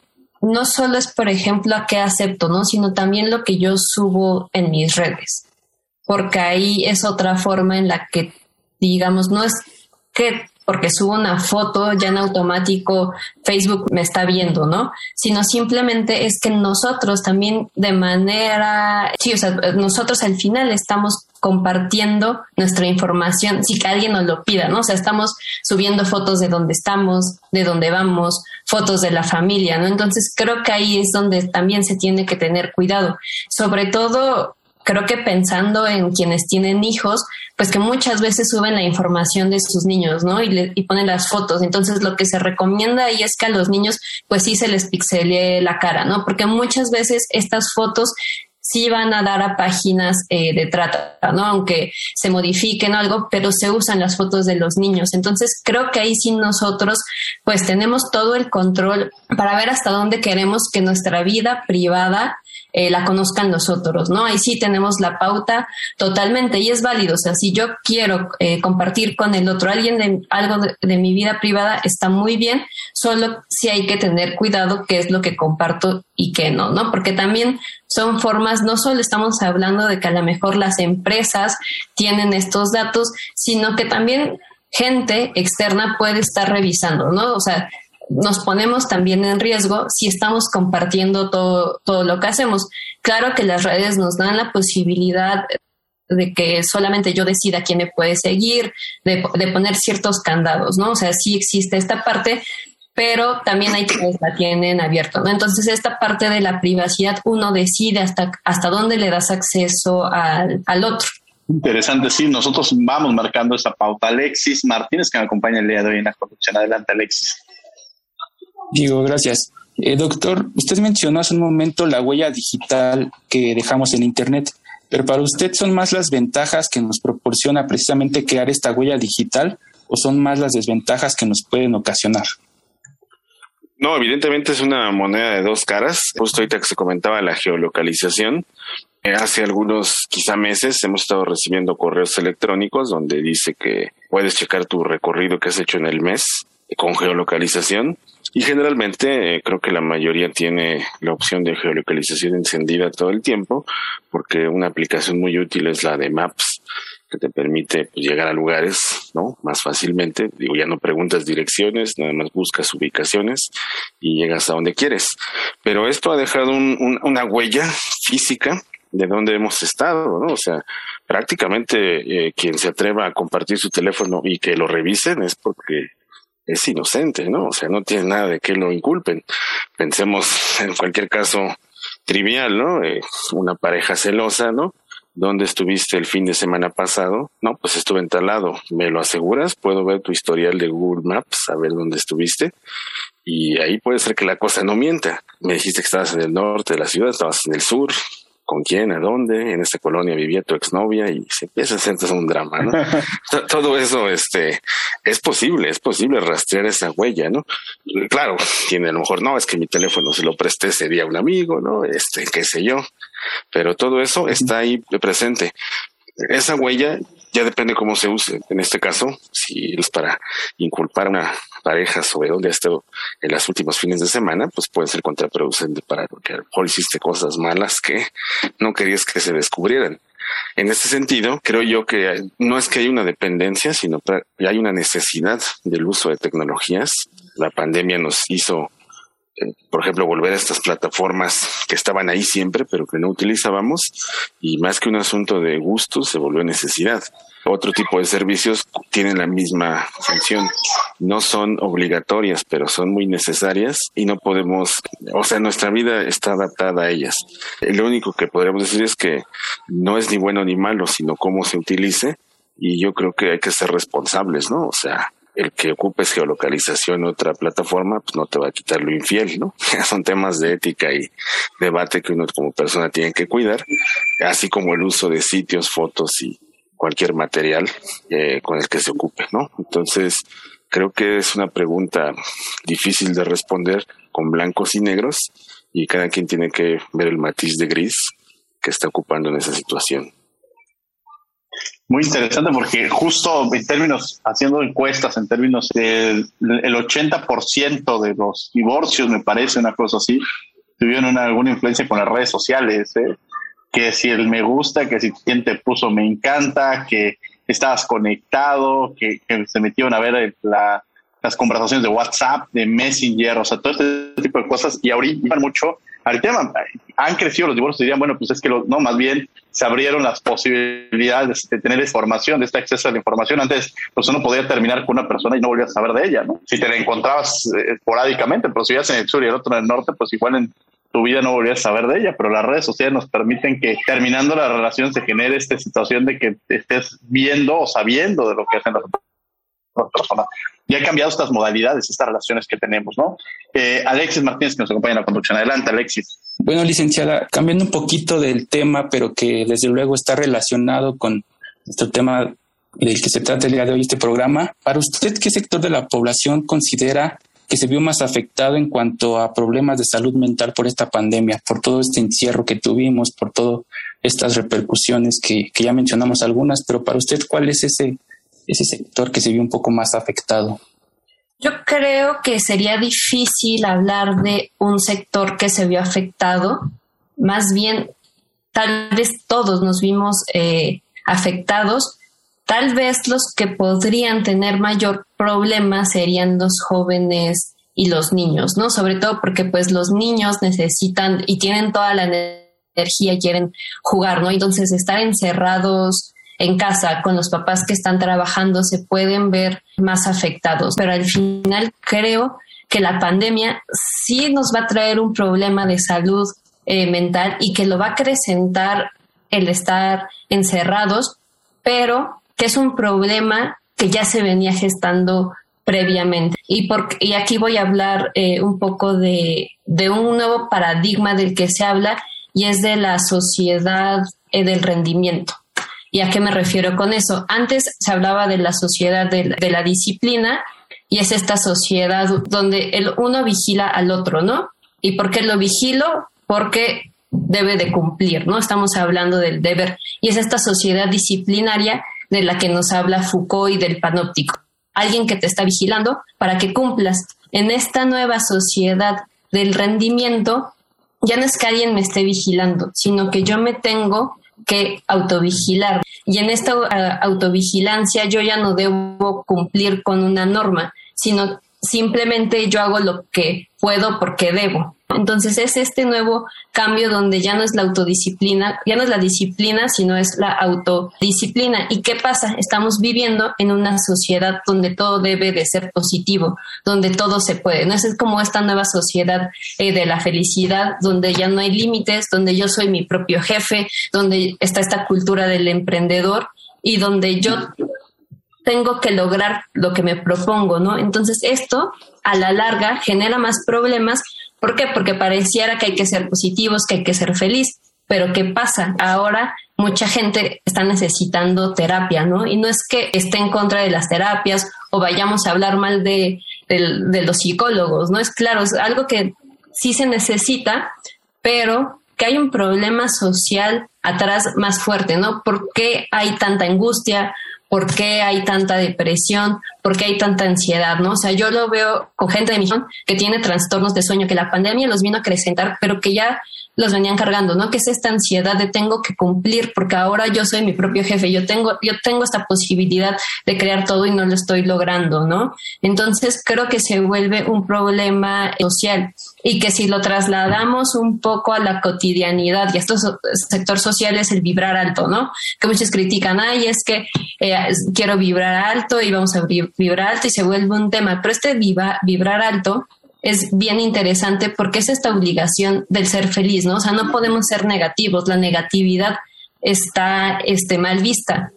no solo es, por ejemplo, a qué acepto, ¿no? Sino también lo que yo subo en mis redes. Porque ahí es otra forma en la que, digamos, no es que porque subo una foto ya en automático Facebook me está viendo, ¿no? Sino simplemente es que nosotros también de manera, sí, o sea, nosotros al final estamos compartiendo nuestra información si que alguien nos lo pida, ¿no? O sea, estamos subiendo fotos de dónde estamos, de dónde vamos, fotos de la familia, ¿no? Entonces creo que ahí es donde también se tiene que tener cuidado. Sobre todo creo que pensando en quienes tienen hijos, pues que muchas veces suben la información de sus niños, ¿no? Y, le, y ponen las fotos. Entonces lo que se recomienda ahí es que a los niños pues sí se les pixelee la cara, ¿no? Porque muchas veces estas fotos sí van a dar a páginas eh, de trata, ¿no? Aunque se modifiquen algo, pero se usan las fotos de los niños. Entonces, creo que ahí sí nosotros, pues tenemos todo el control para ver hasta dónde queremos que nuestra vida privada eh, la conozcan los otros, ¿no? Ahí sí tenemos la pauta totalmente y es válido. O sea, si yo quiero eh, compartir con el otro alguien de, algo de, mi vida privada, está muy bien, solo si hay que tener cuidado qué es lo que comparto y qué no, ¿no? Porque también son formas, no solo estamos hablando de que a lo mejor las empresas tienen estos datos, sino que también gente externa puede estar revisando, ¿no? O sea, nos ponemos también en riesgo si estamos compartiendo todo, todo lo que hacemos. Claro que las redes nos dan la posibilidad de que solamente yo decida quién me puede seguir, de, poner ciertos candados, ¿no? O sea, sí existe esta parte, pero también hay quienes la tienen abierto, ¿no? Entonces, esta parte de la privacidad, uno decide hasta, hasta dónde le das acceso al, al otro. Interesante, sí, nosotros vamos marcando esa pauta. Alexis Martínez, que me acompaña el día de hoy en la conducción. Adelante, Alexis. Digo, gracias. Eh, doctor, usted mencionó hace un momento la huella digital que dejamos en Internet, pero para usted son más las ventajas que nos proporciona precisamente crear esta huella digital o son más las desventajas que nos pueden ocasionar? No, evidentemente es una moneda de dos caras. Justo ahorita que se comentaba la geolocalización, eh, hace algunos quizá meses hemos estado recibiendo correos electrónicos donde dice que puedes checar tu recorrido que has hecho en el mes con geolocalización y generalmente eh, creo que la mayoría tiene la opción de geolocalización encendida todo el tiempo, porque una aplicación muy útil es la de Maps, que te permite pues, llegar a lugares ¿no? más fácilmente. Digo, ya no preguntas direcciones, nada más buscas ubicaciones y llegas a donde quieres. Pero esto ha dejado una huella física de dónde hemos estado, ¿no? O sea, prácticamente eh, quien se atreva a compartir su teléfono y que lo revisen es porque es inocente, ¿no? O sea, no tiene nada de que lo inculpen. Pensemos en cualquier caso trivial, ¿no? Eh, una pareja celosa, ¿no? ¿Dónde estuviste el fin de semana pasado? No, pues estuve en tal lado. ¿Me lo aseguras? Puedo ver tu historial de Google Maps, saber dónde estuviste. Y ahí puede ser que la cosa no mienta. Me dijiste que estabas en el norte de la ciudad, estabas en el sur, con quién, a dónde, en esta colonia vivía tu exnovia y se empieza a sentir un drama, ¿no? Todo eso, este, es posible, es posible rastrear esa huella, ¿no? Claro, tiene a lo mejor, no, es que mi teléfono se lo presté ese día a un amigo, ¿no? Este, qué sé yo, pero todo eso está ahí presente. Esa huella ya depende cómo se use. En este caso, si es para inculpar a una pareja sobre dónde ha estado en los últimos fines de semana, pues puede ser contraproducente para porque a lo hiciste cosas malas que no querías que se descubrieran. En este sentido, creo yo que no es que hay una dependencia, sino que hay una necesidad del uso de tecnologías. La pandemia nos hizo por ejemplo, volver a estas plataformas que estaban ahí siempre, pero que no utilizábamos, y más que un asunto de gusto, se volvió necesidad. Otro tipo de servicios tienen la misma función. No son obligatorias, pero son muy necesarias y no podemos, o sea, nuestra vida está adaptada a ellas. Lo único que podríamos decir es que no es ni bueno ni malo, sino cómo se utilice, y yo creo que hay que ser responsables, ¿no? O sea, el que ocupes geolocalización en otra plataforma, pues no te va a quitar lo infiel, ¿no? Son temas de ética y debate que uno como persona tiene que cuidar, así como el uso de sitios, fotos y cualquier material eh, con el que se ocupe, ¿no? Entonces, creo que es una pregunta difícil de responder con blancos y negros y cada quien tiene que ver el matiz de gris que está ocupando en esa situación. Muy interesante porque justo en términos, haciendo encuestas, en términos del el 80% de los divorcios, me parece una cosa así, tuvieron alguna influencia con las redes sociales, ¿eh? que si el me gusta, que si quien te puso me encanta, que estabas conectado, que, se metieron a ver las conversaciones de WhatsApp, de Messenger, o sea, todo este tipo de cosas. Y ahorita mucho al tema. Han crecido los divorcios, dirían, bueno, pues es que no, más bien se abrieron las posibilidades de tener información, de este acceso a la información. Antes, pues uno podía terminar con una persona y no volvías a saber de ella, ¿no? Si te la encontrabas eh, esporádicamente, pero si vivías en el sur y el otro en el norte, pues igual en tu vida no volvías a saber de ella, pero las redes sociales nos permiten que terminando la relación se genere esta situación de que estés viendo o sabiendo de lo que hacen las personas. Y ha cambiado estas modalidades, estas relaciones que tenemos, ¿no? Eh, Alexis Martínez, que nos acompaña en la conducción. Adelante, Alexis. Bueno, licenciada, cambiando un poquito del tema, pero que desde luego está relacionado con nuestro tema del que se trata el día de hoy este programa. Para usted, ¿qué sector de la población considera que se vio más afectado en cuanto a problemas de salud mental por esta pandemia, por todo este encierro que tuvimos, por todas estas repercusiones que, que, ya mencionamos algunas, pero para usted, ¿cuál es ese, ese sector que se vio un poco más afectado? Yo creo que sería difícil hablar de un sector que se vio afectado, más bien tal vez todos nos vimos eh, afectados, Tal vez los que podrían tener mayor problema serían los jóvenes y los niños, ¿no? Sobre todo porque pues los niños necesitan y tienen toda la energía y quieren jugar, ¿no? Entonces estar encerrados en casa con los papás que están trabajando se pueden ver más afectados, pero al final creo que la pandemia sí nos va a traer un problema de salud eh, mental y que lo va a acrecentar el estar encerrados, pero que es un problema que ya se venía gestando previamente. Y, por, y aquí voy a hablar eh, un poco de, de, un nuevo paradigma del que se habla y es de la sociedad eh, del rendimiento. ¿Y a qué me refiero con eso? Antes se hablaba de la sociedad de, la disciplina y es esta sociedad donde el uno vigila al otro, ¿no? ¿Y por qué lo vigilo? Porque debe de cumplir, ¿no? Estamos hablando del deber. Y es esta sociedad disciplinaria de la que nos habla Foucault y del panóptico. Alguien que te está vigilando para que cumplas. En esta nueva sociedad del rendimiento, ya no es que alguien me esté vigilando, sino que yo me tengo que autovigilar. Y en esta ah, autovigilancia yo ya no debo cumplir con una norma, sino simplemente yo hago lo que puedo porque debo. Entonces es este nuevo cambio donde ya no es la autodisciplina, ya no es la disciplina, sino es la autodisciplina. ¿Y qué pasa? Estamos viviendo en una sociedad donde todo debe de ser positivo, donde todo se puede. ¿no? Es como esta nueva sociedad eh, de la felicidad, donde ya no hay límites, donde yo soy mi propio jefe, donde está esta cultura del emprendedor y donde yo tengo que lograr lo que me propongo, ¿no? Entonces esto a la larga genera más problemas. ¿Por qué? Porque pareciera que hay que ser positivos, que hay que ser feliz. Pero ¿qué pasa? Ahora mucha gente está necesitando terapia, ¿no? Y no es que esté en contra de las terapias o vayamos a hablar mal de, los psicólogos, ¿no? Es claro, es algo que sí se necesita, pero que hay un problema social atrás más fuerte, ¿no? ¿Por qué hay tanta angustia? Por qué hay tanta depresión, por qué hay tanta ansiedad, ¿no? O sea, yo lo veo con gente de mi que tiene trastornos de sueño, que la pandemia los vino a acrecentar, pero que ya los venían cargando, ¿no? Que es esta ansiedad de tengo que cumplir porque ahora yo soy mi propio jefe, yo tengo, yo tengo esta posibilidad de crear todo y no lo estoy logrando, ¿no? Entonces creo que se vuelve un problema social y que si lo trasladamos un poco a la cotidianidad y a estos sector social es el vibrar alto, ¿no? Que muchos critican, ay, es que eh, quiero vibrar alto y vamos a vibrar alto y se vuelve un tema, pero este vibrar alto es bien interesante porque es esta obligación del ser feliz, ¿no? O sea, no podemos ser negativos, la negatividad está este, mal vista.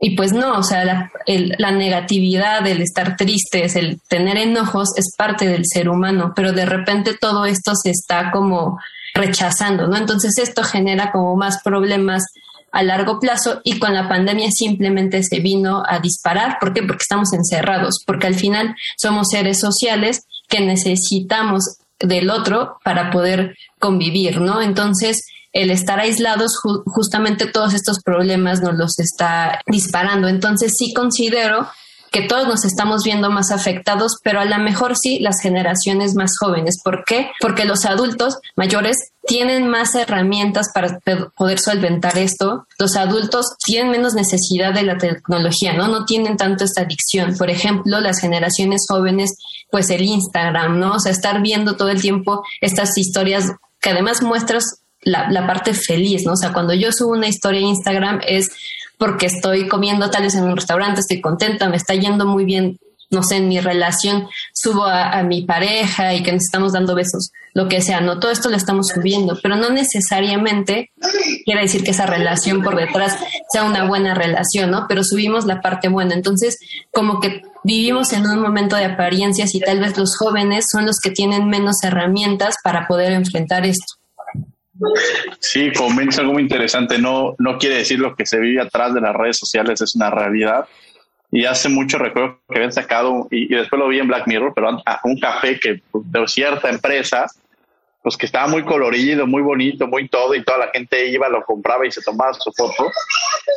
Y pues no, o sea, la, la negatividad, el estar tristes, el tener enojos es parte del ser humano, pero de repente todo esto se está como rechazando, ¿no? Entonces esto genera como más problemas a largo plazo y con la pandemia simplemente se vino a disparar. ¿Por qué? Porque estamos encerrados, porque al final somos seres sociales que necesitamos del otro para poder convivir, ¿no? Entonces, el estar aislados, justamente todos estos problemas nos los está disparando. Entonces, sí considero que todos nos estamos viendo más afectados, pero a lo mejor sí las generaciones más jóvenes. ¿Por qué? Porque los adultos mayores tienen más herramientas para poder solventar esto. Los adultos tienen menos necesidad de la tecnología, ¿no? No tienen tanto esta adicción. Por ejemplo, las generaciones jóvenes, pues el Instagram, ¿no? O sea, estar viendo todo el tiempo estas historias que además muestras la, parte feliz, ¿no? O sea, cuando yo subo una historia a Instagram es porque estoy comiendo tal vez en un restaurante, estoy contenta, me está yendo muy bien no sé, en mi relación subo a, mi pareja y que nos estamos dando besos, lo que sea, ¿no? Todo esto lo estamos subiendo, pero no necesariamente quiere decir que esa relación por detrás sea una buena relación, ¿no? Pero subimos la parte buena. Entonces, como que vivimos en un momento de apariencias y tal vez los jóvenes son los que tienen menos herramientas para poder enfrentar esto. Sí, comienza algo muy interesante. No, no quiere decir lo que se vive atrás de las redes sociales, es una realidad. Y hace mucho recuerdo que habían sacado, y, después lo vi en Black Mirror, pero un café que de cierta empresa, pues que estaba muy colorido, muy bonito, muy todo, y toda la gente iba, lo compraba y se tomaba su foto,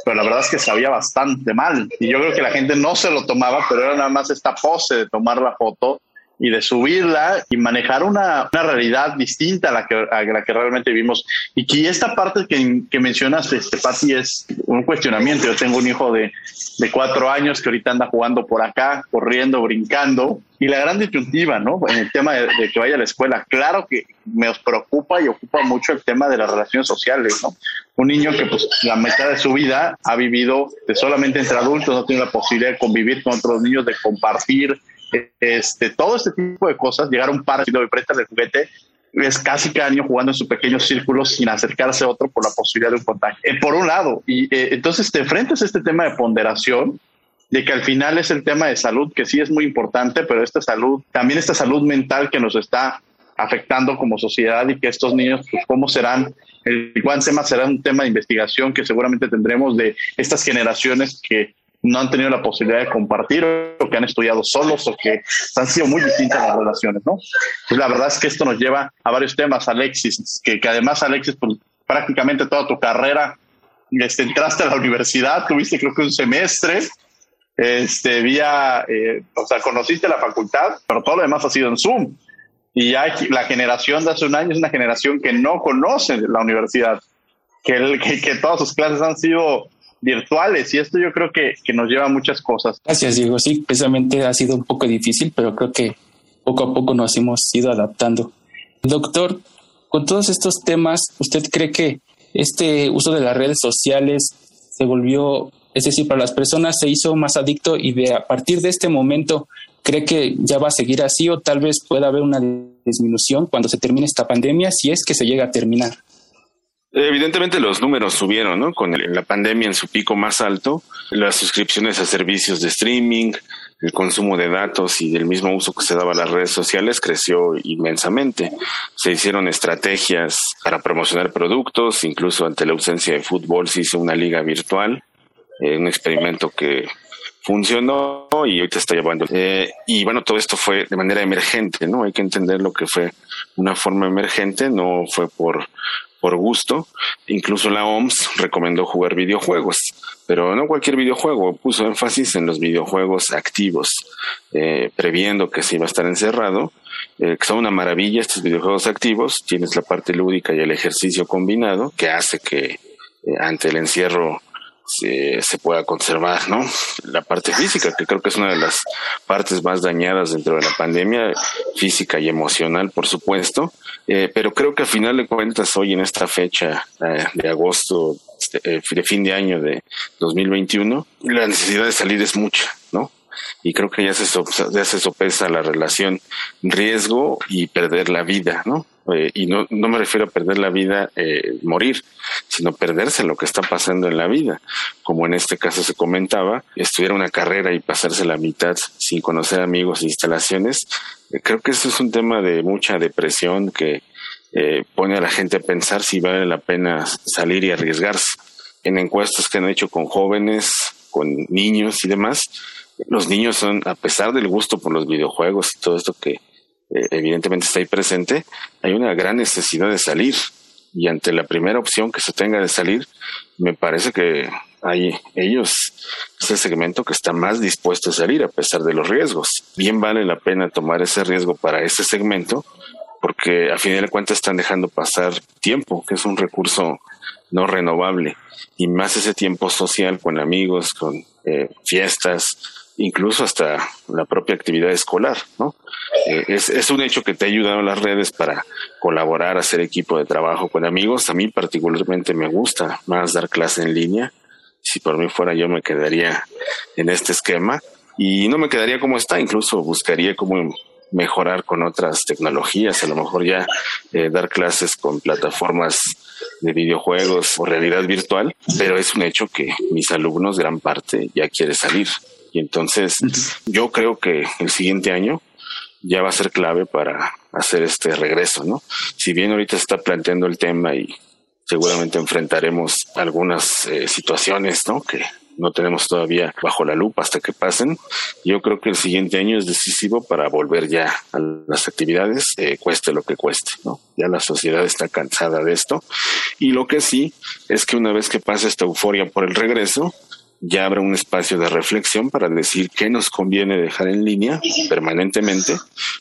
pero la verdad es que sabía bastante mal. Y yo creo que la gente no se lo tomaba, pero era nada más esta pose de tomar la foto y de subirla y manejar una, una realidad distinta a la, que, a la que realmente vivimos. Y que esta parte que, que mencionas, este, Pati, es un cuestionamiento. Yo tengo un hijo de, de cuatro años que ahorita anda jugando por acá, corriendo, brincando. Y la gran disyuntiva, ¿no? En el tema de, que vaya a la escuela. Claro que me preocupa y ocupa mucho el tema de las relaciones sociales, ¿no? Un niño que pues la mitad de su vida ha vivido de solamente entre adultos, no tiene la posibilidad de convivir con otros niños, de compartir, este, todo este tipo de cosas, llegar a un par de prestas de juguete, es casi cada año jugando en su pequeño círculo sin acercarse a otro por la posibilidad de un contagio. Eh, por un lado, y eh, entonces te enfrentas a este tema de ponderación, de que al final es el tema de salud, que sí es muy importante, pero esta salud, también esta salud mental que nos está afectando como sociedad y que estos niños, pues cómo serán, el cual tema será un tema de investigación que seguramente tendremos de estas generaciones que no han tenido la posibilidad de compartir o que han estudiado solos o que han sido muy distintas las relaciones, ¿no? Pues la verdad es que esto nos lleva a varios temas, Alexis, que, que además, Alexis, pues prácticamente toda tu carrera este, entraste a la universidad, tuviste creo que un semestre, este, vía, eh, o sea, conociste la facultad, pero todo lo demás ha sido en Zoom. Y ya la generación de hace un año es una generación que no conoce la universidad, que, que, que todas sus clases han sido virtuales y esto yo creo que, que nos lleva a muchas cosas. Gracias, Diego. Sí, precisamente ha sido un poco difícil, pero creo que poco a poco nos hemos ido adaptando. Doctor, con todos estos temas, ¿usted cree que este uso de las redes sociales se volvió, es decir, para las personas se hizo más adicto y de a partir de este momento cree que ya va a seguir así o tal vez pueda haber una disminución cuando se termine esta pandemia si es que se llega a terminar? Evidentemente los números subieron, ¿no? Con la pandemia en su pico más alto, las suscripciones a servicios de streaming, el consumo de datos y el mismo uso que se daba a las redes sociales creció inmensamente. Se hicieron estrategias para promocionar productos, incluso ante la ausencia de fútbol se hizo una liga virtual, eh, un experimento que funcionó y te está llevando. Eh, y bueno, todo esto fue de manera emergente, ¿no? Hay que entender lo que fue una forma emergente, no fue por por gusto. Incluso la OMS recomendó jugar videojuegos, pero no cualquier videojuego, puso énfasis en los videojuegos activos, eh, previendo que se iba a estar encerrado, eh, son una maravilla estos videojuegos activos, tienes la parte lúdica y el ejercicio combinado, que hace que eh, ante el encierro se, se, pueda conservar, ¿no? La parte física, que creo que es una de las partes más dañadas dentro de la pandemia, física y emocional, por supuesto, eh, pero creo que al final de cuentas, hoy en esta fecha eh, de agosto, este, eh, de fin de año de 2021, la necesidad de salir es mucha. Y creo que ya se, ya se sopesa la relación riesgo y perder la vida, ¿no? Eh, y no, no me refiero a perder la vida, eh, morir, sino perderse lo que está pasando en la vida. Como en este caso se comentaba, estudiar una carrera y pasarse la mitad sin conocer amigos e instalaciones, eh, creo que eso es un tema de mucha depresión que pone a la gente a pensar si vale la pena salir y arriesgarse. En encuestas que han hecho con jóvenes, con niños y demás, los niños son, a pesar del gusto por los videojuegos y todo esto que eh, evidentemente está ahí presente, hay una gran necesidad de salir. Y ante la primera opción que se tenga de salir, me parece que hay ellos, ese segmento que está más dispuesto a salir a pesar de los riesgos. Bien vale la pena tomar ese riesgo para ese segmento, porque a fin de cuentas están dejando pasar tiempo, que es un recurso no renovable, y más ese tiempo social con amigos, con eh, fiestas, incluso hasta la propia actividad escolar, ¿no? Eh, es, un hecho que te ha ayudado las redes para colaborar, hacer equipo de trabajo con amigos. A mí particularmente me gusta más dar clase en línea. Si por mí fuera yo me quedaría en este esquema. y no me quedaría como está, incluso buscaría cómo mejorar con otras tecnologías, a lo mejor ya eh, dar clases con plataformas de videojuegos o realidad virtual, pero es un hecho que mis alumnos gran parte ya quiere salir. Y entonces yo creo que el siguiente año ya va a ser clave para hacer este regreso, ¿no? Si bien ahorita se está planteando el tema y seguramente enfrentaremos algunas eh, situaciones, ¿no? Que no tenemos todavía bajo la lupa hasta que pasen. Yo creo que el siguiente año es decisivo para volver ya a las actividades, eh, cueste lo que cueste, ¿no? Ya la sociedad está cansada de esto. Y lo que sí es que una vez que pase esta euforia por el regreso, ya habrá un espacio de reflexión para decir qué nos conviene dejar en línea permanentemente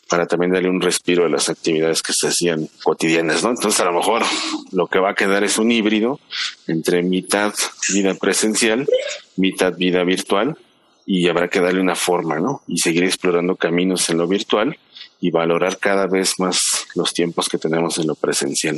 para también darle un respiro a las actividades que se hacían cotidianas, ¿no? Entonces a lo mejor lo que va a quedar es un híbrido entre mitad vida presencial, mitad vida virtual y habrá que darle una forma, ¿no? Y seguir explorando caminos en lo virtual y valorar cada vez más los tiempos que tenemos en lo presencial.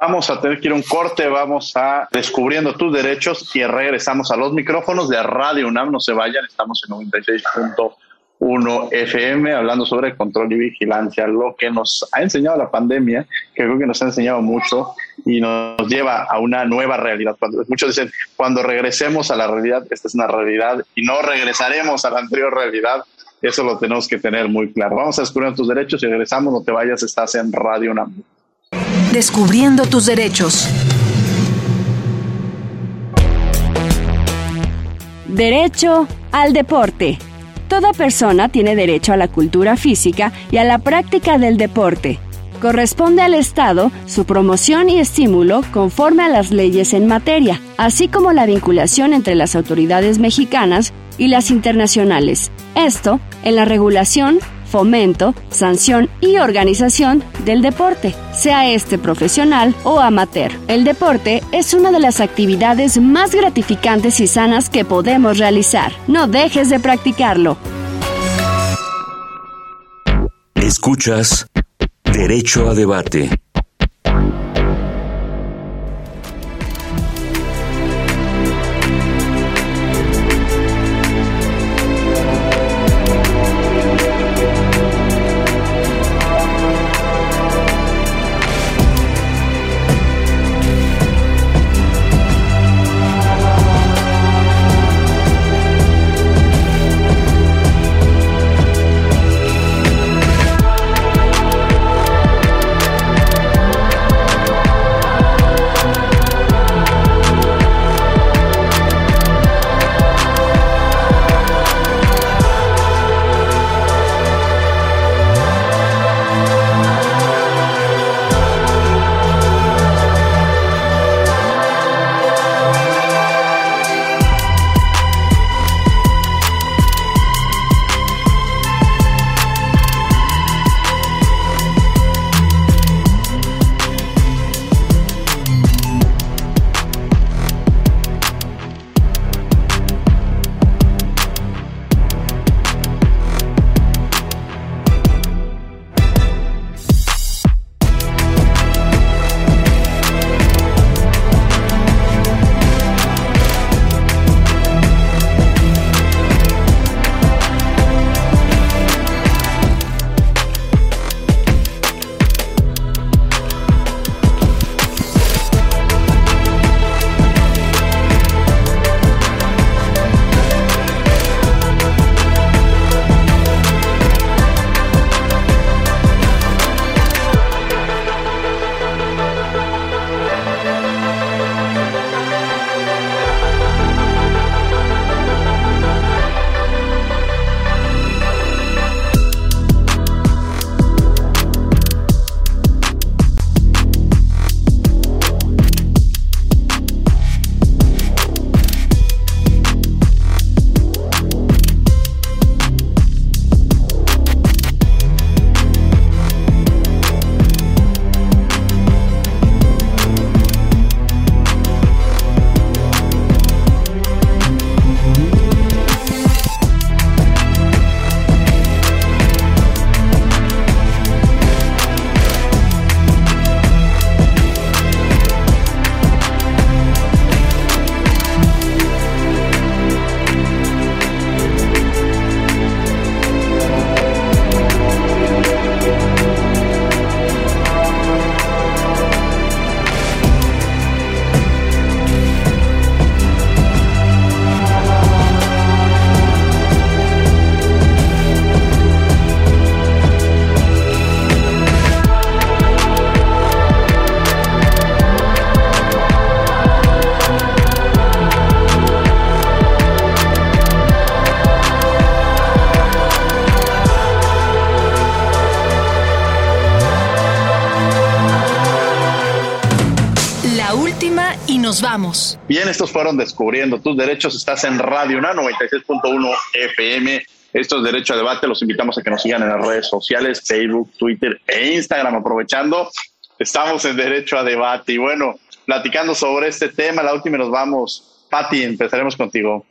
Vamos a tener que ir a un corte, vamos a descubriendo tus derechos y regresamos a los micrófonos de Radio UNAM. No se vayan, estamos en 96.1 FM hablando sobre control y vigilancia, lo que nos ha enseñado la pandemia, que creo que nos ha enseñado mucho y nos lleva a una nueva realidad. Muchos dicen, cuando regresemos a la realidad, esta es una realidad y no regresaremos a la anterior realidad. Eso lo tenemos que tener muy claro. Vamos a descubrir tus derechos y regresamos, no te vayas, estás en Radio UNAM. Descubriendo tus derechos. Derecho al deporte. Toda persona tiene derecho a la cultura física y a la práctica del deporte. Corresponde al Estado su promoción y estímulo conforme a las leyes en materia, así como la vinculación entre las autoridades mexicanas y las internacionales. Esto en la regulación, fomento, sanción y organización del deporte, sea este profesional o amateur. El deporte es una de las actividades más gratificantes y sanas que podemos realizar. No dejes de practicarlo. Escuchas Derecho a Debate. Continuamos. Bien, estos fueron Descubriendo tus Derechos. Estás en Radio UNAM 96.1 FM. Esto es Derecho a Debate. Los invitamos a que nos sigan en las redes sociales, Facebook, Twitter e Instagram. Aprovechando, estamos en Derecho a Debate. Y bueno, platicando sobre este tema, la última nos vamos. Patti, empezaremos contigo.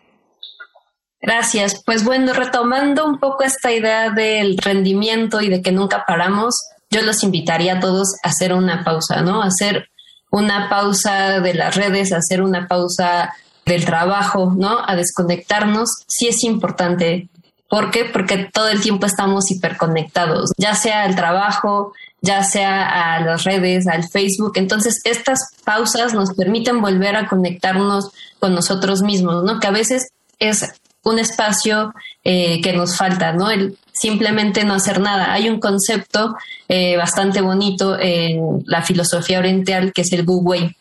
Gracias. Pues bueno, retomando un poco esta idea del rendimiento y de que nunca paramos, yo los invitaría a todos a hacer una pausa, ¿no? hacer una pausa de las redes, hacer una pausa del trabajo, ¿no? A desconectarnos, sí es importante. ¿Por qué? Porque todo el tiempo estamos hiperconectados, ya sea al trabajo, ya sea a las redes, al Facebook. Entonces, estas pausas nos permiten volver a conectarnos con nosotros mismos, ¿no? Que a veces es un espacio eh, que nos falta, ¿no? El simplemente no hacer nada. Hay un concepto eh, bastante bonito en la filosofía oriental que es el Wu Wei,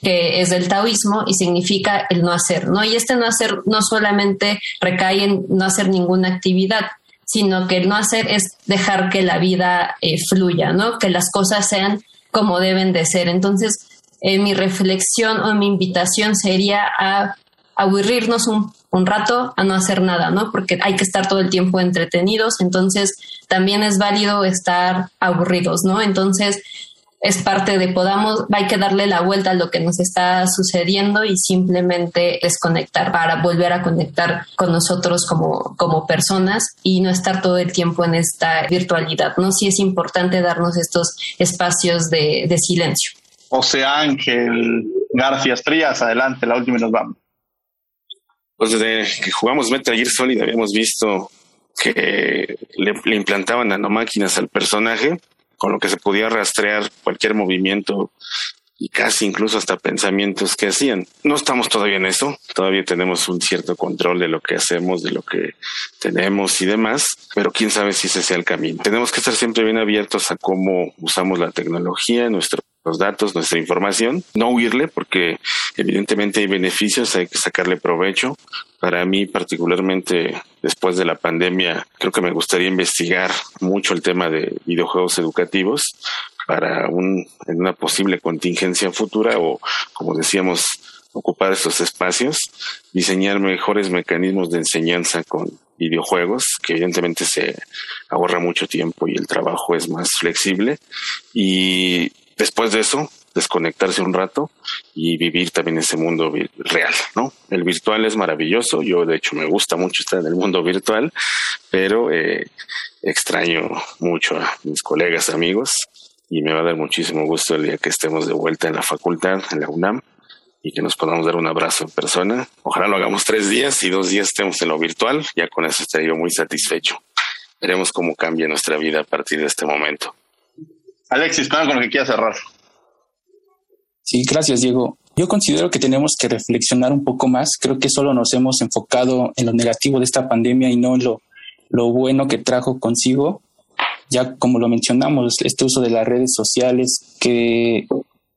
que es del taoísmo y significa el no hacer, ¿no? Y este no hacer no solamente recae en no hacer ninguna actividad, sino que el no hacer es dejar que la vida eh, fluya, ¿no? Que las cosas sean como deben de ser. Entonces, mi reflexión o mi invitación sería a aburrirnos un, un, rato a no hacer nada, ¿no? Porque hay que estar todo el tiempo entretenidos, entonces también es válido estar aburridos, ¿no? Entonces es parte de podamos, hay que darle la vuelta a lo que nos está sucediendo y simplemente desconectar para volver a conectar con nosotros como, como personas y no estar todo el tiempo en esta virtualidad, ¿no? Sí es importante darnos estos espacios de, de silencio. José Ángel García Frías, adelante, la última y nos vamos. Pues desde que jugamos Metal Gear Solid habíamos visto que le, implantaban nanomáquinas al personaje, con lo que se podía rastrear cualquier movimiento y casi incluso hasta pensamientos que hacían. No estamos todavía en eso, todavía tenemos un cierto control de lo que hacemos, de lo que tenemos y demás, pero quién sabe si ese sea el camino. Tenemos que estar siempre bien abiertos a cómo usamos la tecnología, nuestro los datos, nuestra información, no huirle porque evidentemente hay beneficios, hay que sacarle provecho. Para mí particularmente después de la pandemia creo que me gustaría investigar mucho el tema de videojuegos educativos para un, en una posible contingencia futura o como decíamos ocupar estos espacios, diseñar mejores mecanismos de enseñanza con videojuegos, que evidentemente se ahorra mucho tiempo y el trabajo es más flexible. Y después de eso, desconectarse un rato y vivir también ese mundo real, ¿no? El virtual es maravilloso, yo de hecho me gusta mucho estar en el mundo virtual, pero eh, extraño mucho a mis colegas, amigos, y me va a dar muchísimo gusto el día que estemos de vuelta en la facultad, en la UNAM, y que nos podamos dar un abrazo en persona. Ojalá lo hagamos tres días y dos días estemos en lo virtual, ya con eso estaría yo muy satisfecho. Veremos cómo cambia nuestra vida a partir de este momento. Alexis, con lo que quieras cerrar. Sí, gracias, Diego. Yo considero que tenemos que reflexionar un poco más. Creo que solo nos hemos enfocado en lo negativo de esta pandemia y no en lo, lo bueno que trajo consigo. Ya como lo mencionamos, este uso de las redes sociales que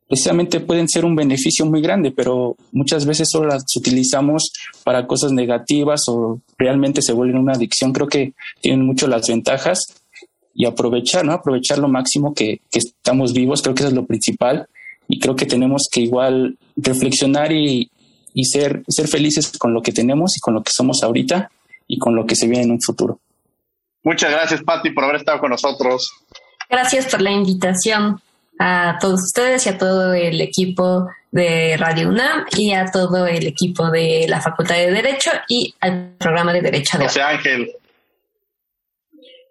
precisamente pueden ser un beneficio muy grande, pero muchas veces solo las utilizamos para cosas negativas o realmente se vuelven una adicción. Creo que tienen mucho las ventajas y aprovechar, ¿no? Aprovechar lo máximo que, que, estamos vivos, creo que eso es lo principal y creo que tenemos que igual reflexionar y, y ser, ser felices con lo que tenemos y con lo que somos ahorita y con lo que se viene en un futuro. Muchas gracias, Patti, por haber estado con nosotros. Gracias por la invitación a todos ustedes y a todo el equipo de Radio UNAM y a todo el equipo de la Facultad de Derecho y al programa de Derecho de José Ángel,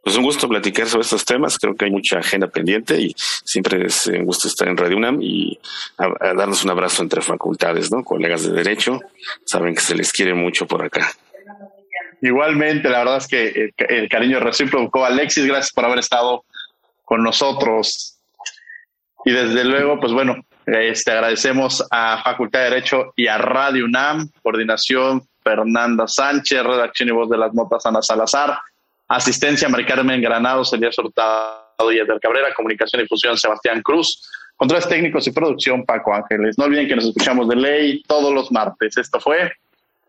pues un gusto platicar sobre estos temas. Creo que hay mucha agenda pendiente y siempre es un gusto estar en Radio UNAM y darnos un abrazo entre facultades, ¿no? Colegas de Derecho, saben que se les quiere mucho por acá. Igualmente, la verdad es que el, cariño recíproco. Alexis, gracias por haber estado con nosotros. Y desde luego, pues bueno, este, agradecemos a Facultad de Derecho y a Radio UNAM, coordinación Fernanda Sánchez, redacción y voz de las notas Ana Salazar. Asistencia, Mari Carmen Granados, Elías Hurtado y Edgar Cabrera. Comunicación y difusión, Sebastián Cruz. Controles técnicos y producción, Paco Ángeles. No olviden que nos escuchamos de ley todos los martes. Esto fue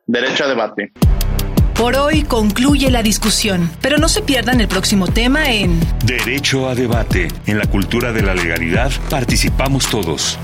Derecho a Debate. Por hoy concluye la discusión, pero no se pierdan el próximo tema en Derecho a Debate. En la cultura de la legalidad participamos todos.